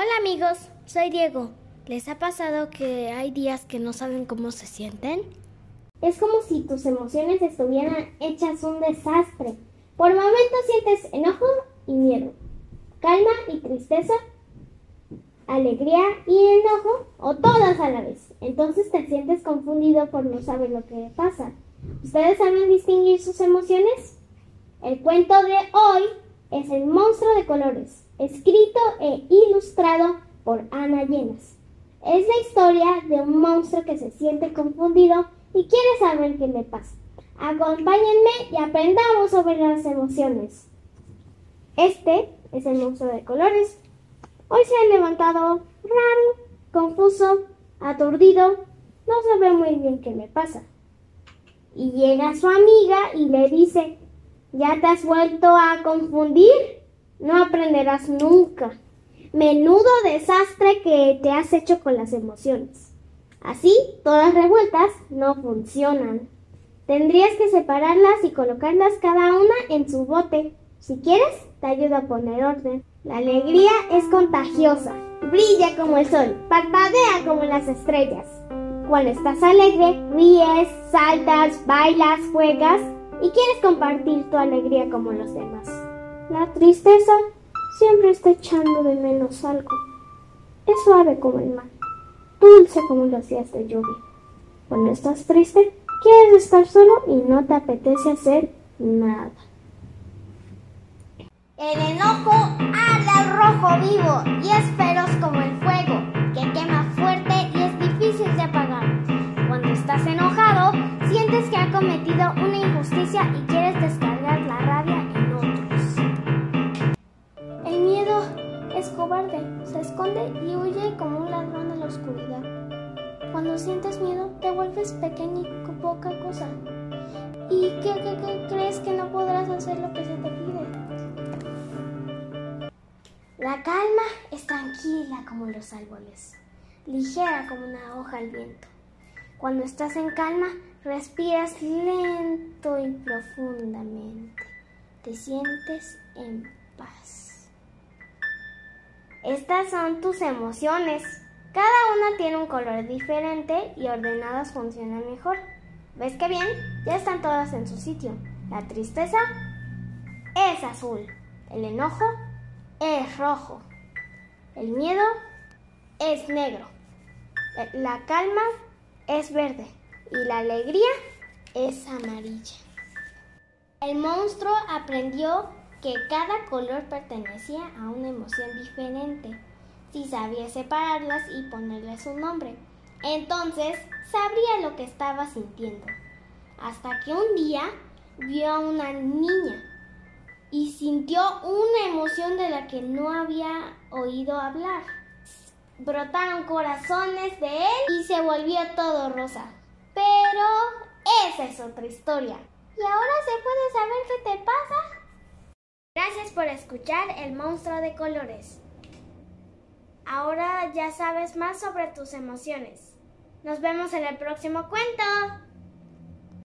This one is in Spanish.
Hola amigos, soy Diego. ¿Les ha pasado que hay días que no saben cómo se sienten? Es como si tus emociones estuvieran hechas un desastre. Por momentos sientes enojo y miedo, calma y tristeza, alegría y enojo o todas a la vez. Entonces te sientes confundido por no saber lo que pasa. ¿Ustedes saben distinguir sus emociones? El cuento de hoy es El monstruo de colores, escrito e ilustrado por Ana Llenas. Es la historia de un monstruo que se siente confundido y quiere saber qué le pasa. Acompáñenme y aprendamos sobre las emociones. Este es el monstruo de colores. Hoy se ha levantado raro, confuso, aturdido. No sabe muy bien qué le pasa. Y llega su amiga y le dice, ¿Ya te has vuelto a confundir? No aprenderás nunca. Menudo desastre que te has hecho con las emociones. Así, todas revueltas no funcionan. Tendrías que separarlas y colocarlas cada una en su bote. Si quieres, te ayudo a poner orden. La alegría es contagiosa. Brilla como el sol, parpadea como las estrellas. Cuando estás alegre, ríes, saltas, bailas, juegas y quieres compartir tu alegría como los demás. La tristeza siempre está echando de menos algo. Es suave como el mar, dulce como los días de lluvia. Cuando estás triste, quieres estar solo y no te apetece hacer nada. El enojo arde al rojo vivo y es feroz como el fuego, que quema fuerte y es difícil de apagar. Cuando estás enojado, sientes que ha cometido una y quieres descargar la rabia en otros. El miedo es cobarde, se esconde y huye como un ladrón en la oscuridad. Cuando sientes miedo, te vuelves pequeño y poca cosa. ¿Y qué, qué, qué crees que no podrás hacer lo que se te pide? La calma es tranquila como los árboles, ligera como una hoja al viento. Cuando estás en calma, respiras lento y profundamente. Te sientes en paz. Estas son tus emociones. Cada una tiene un color diferente y ordenadas funcionan mejor. ¿Ves qué bien? Ya están todas en su sitio. La tristeza es azul. El enojo es rojo. El miedo es negro. La calma es verde y la alegría es amarilla. El monstruo aprendió que cada color pertenecía a una emoción diferente. Si sabía separarlas y ponerles un nombre, entonces sabría lo que estaba sintiendo. Hasta que un día vio a una niña y sintió una emoción de la que no había oído hablar brotaron corazones de él y se volvió todo rosa. Pero esa es otra historia. ¿Y ahora se puede saber qué te pasa? Gracias por escuchar El monstruo de colores. Ahora ya sabes más sobre tus emociones. Nos vemos en el próximo cuento.